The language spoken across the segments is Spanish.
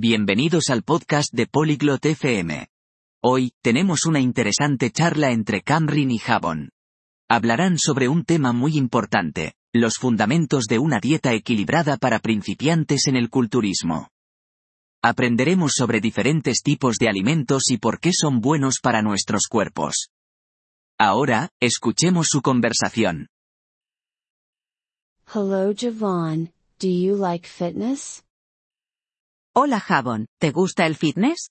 Bienvenidos al podcast de Polyglot FM. Hoy, tenemos una interesante charla entre Camrin y Javon. Hablarán sobre un tema muy importante, los fundamentos de una dieta equilibrada para principiantes en el culturismo. Aprenderemos sobre diferentes tipos de alimentos y por qué son buenos para nuestros cuerpos. Ahora, escuchemos su conversación. Hello Javon, do you like fitness? Hola Javon, ¿te gusta el fitness?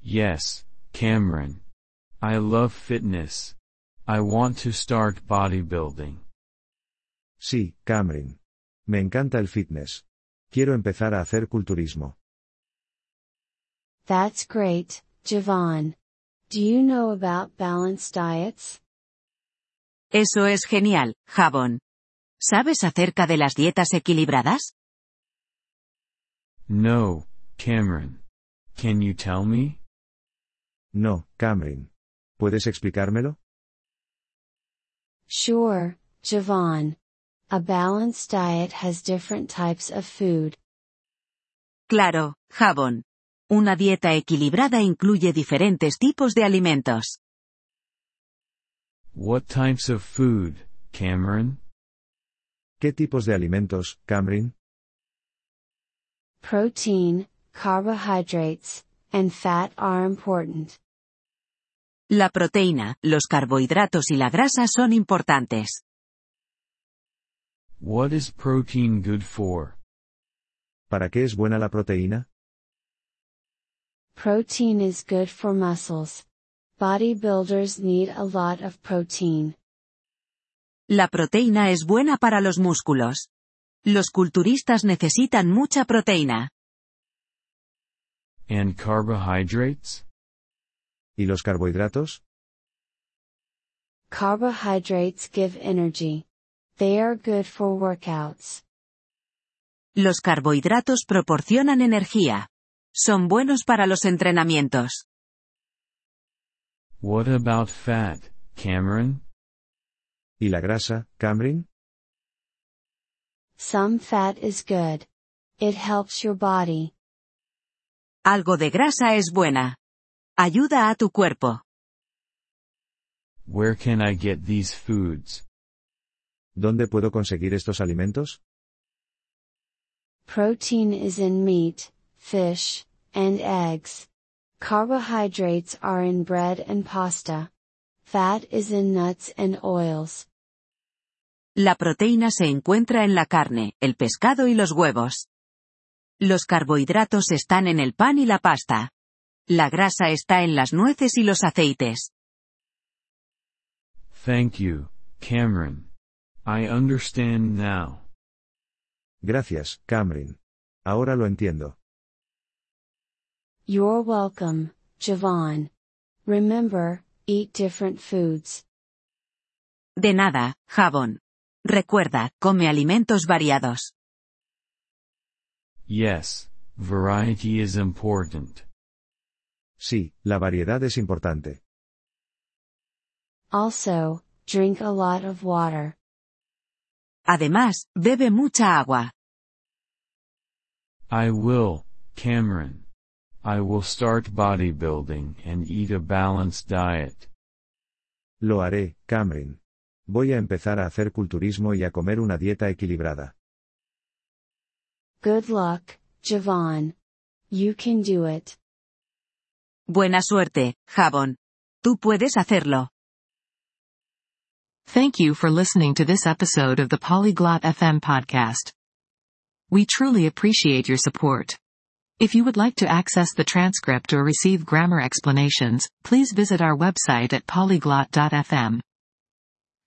Yes, Cameron. I love fitness. I want to start bodybuilding. Sí, Cameron. Me encanta el fitness. Quiero empezar a hacer culturismo. That's great, Javon. Do you know about balanced diets? Eso es genial, Javon. ¿Sabes acerca de las dietas equilibradas? No, Cameron. Can you tell me? No, Cameron. ¿Puedes explicármelo? Sure, Javon. A balanced diet has different types of food. Claro, Javon. Una dieta equilibrada incluye diferentes tipos de alimentos. What types of food, Cameron? ¿Qué tipos de alimentos, Cameron? Protein, carbohydrates, and fat are important. La proteína, los carbohidratos y la grasa son importantes. What is protein good for? ¿Para qué es buena la proteína? Protein is good for muscles. Bodybuilders need a lot of protein. La proteína es buena para los músculos. Los culturistas necesitan mucha proteína. And carbohydrates? ¿Y los carbohidratos? Carbohydrates give energy. They are good for workouts. Los carbohidratos proporcionan energía. Son buenos para los entrenamientos. What about fat, Cameron? ¿Y la grasa, Cameron? Some fat is good. It helps your body. Algo de grasa es buena. Ayuda a tu cuerpo. Where can I get these foods? ¿Dónde puedo conseguir estos alimentos? Protein is in meat, fish, and eggs. Carbohydrates are in bread and pasta. Fat is in nuts and oils. La proteína se encuentra en la carne, el pescado y los huevos. Los carbohidratos están en el pan y la pasta. La grasa está en las nueces y los aceites. Thank you, Cameron. I understand now. Gracias, Cameron. Ahora lo entiendo. You're welcome, Javon. Remember, eat different foods. De nada, Javon. Recuerda, come alimentos variados. Yes, variety is important. Sí, la variedad es importante. Also, drink a lot of water. Además, bebe mucha agua. I will, Cameron. I will start bodybuilding and eat a balanced diet. Lo haré, Cameron. Voy a empezar a hacer culturismo y a comer una dieta equilibrada. Good luck, Javon. You can do it. Buena suerte, Javon. Tú puedes hacerlo. Thank you for listening to this episode of the Polyglot FM podcast. We truly appreciate your support. If you would like to access the transcript or receive grammar explanations, please visit our website at polyglot.fm.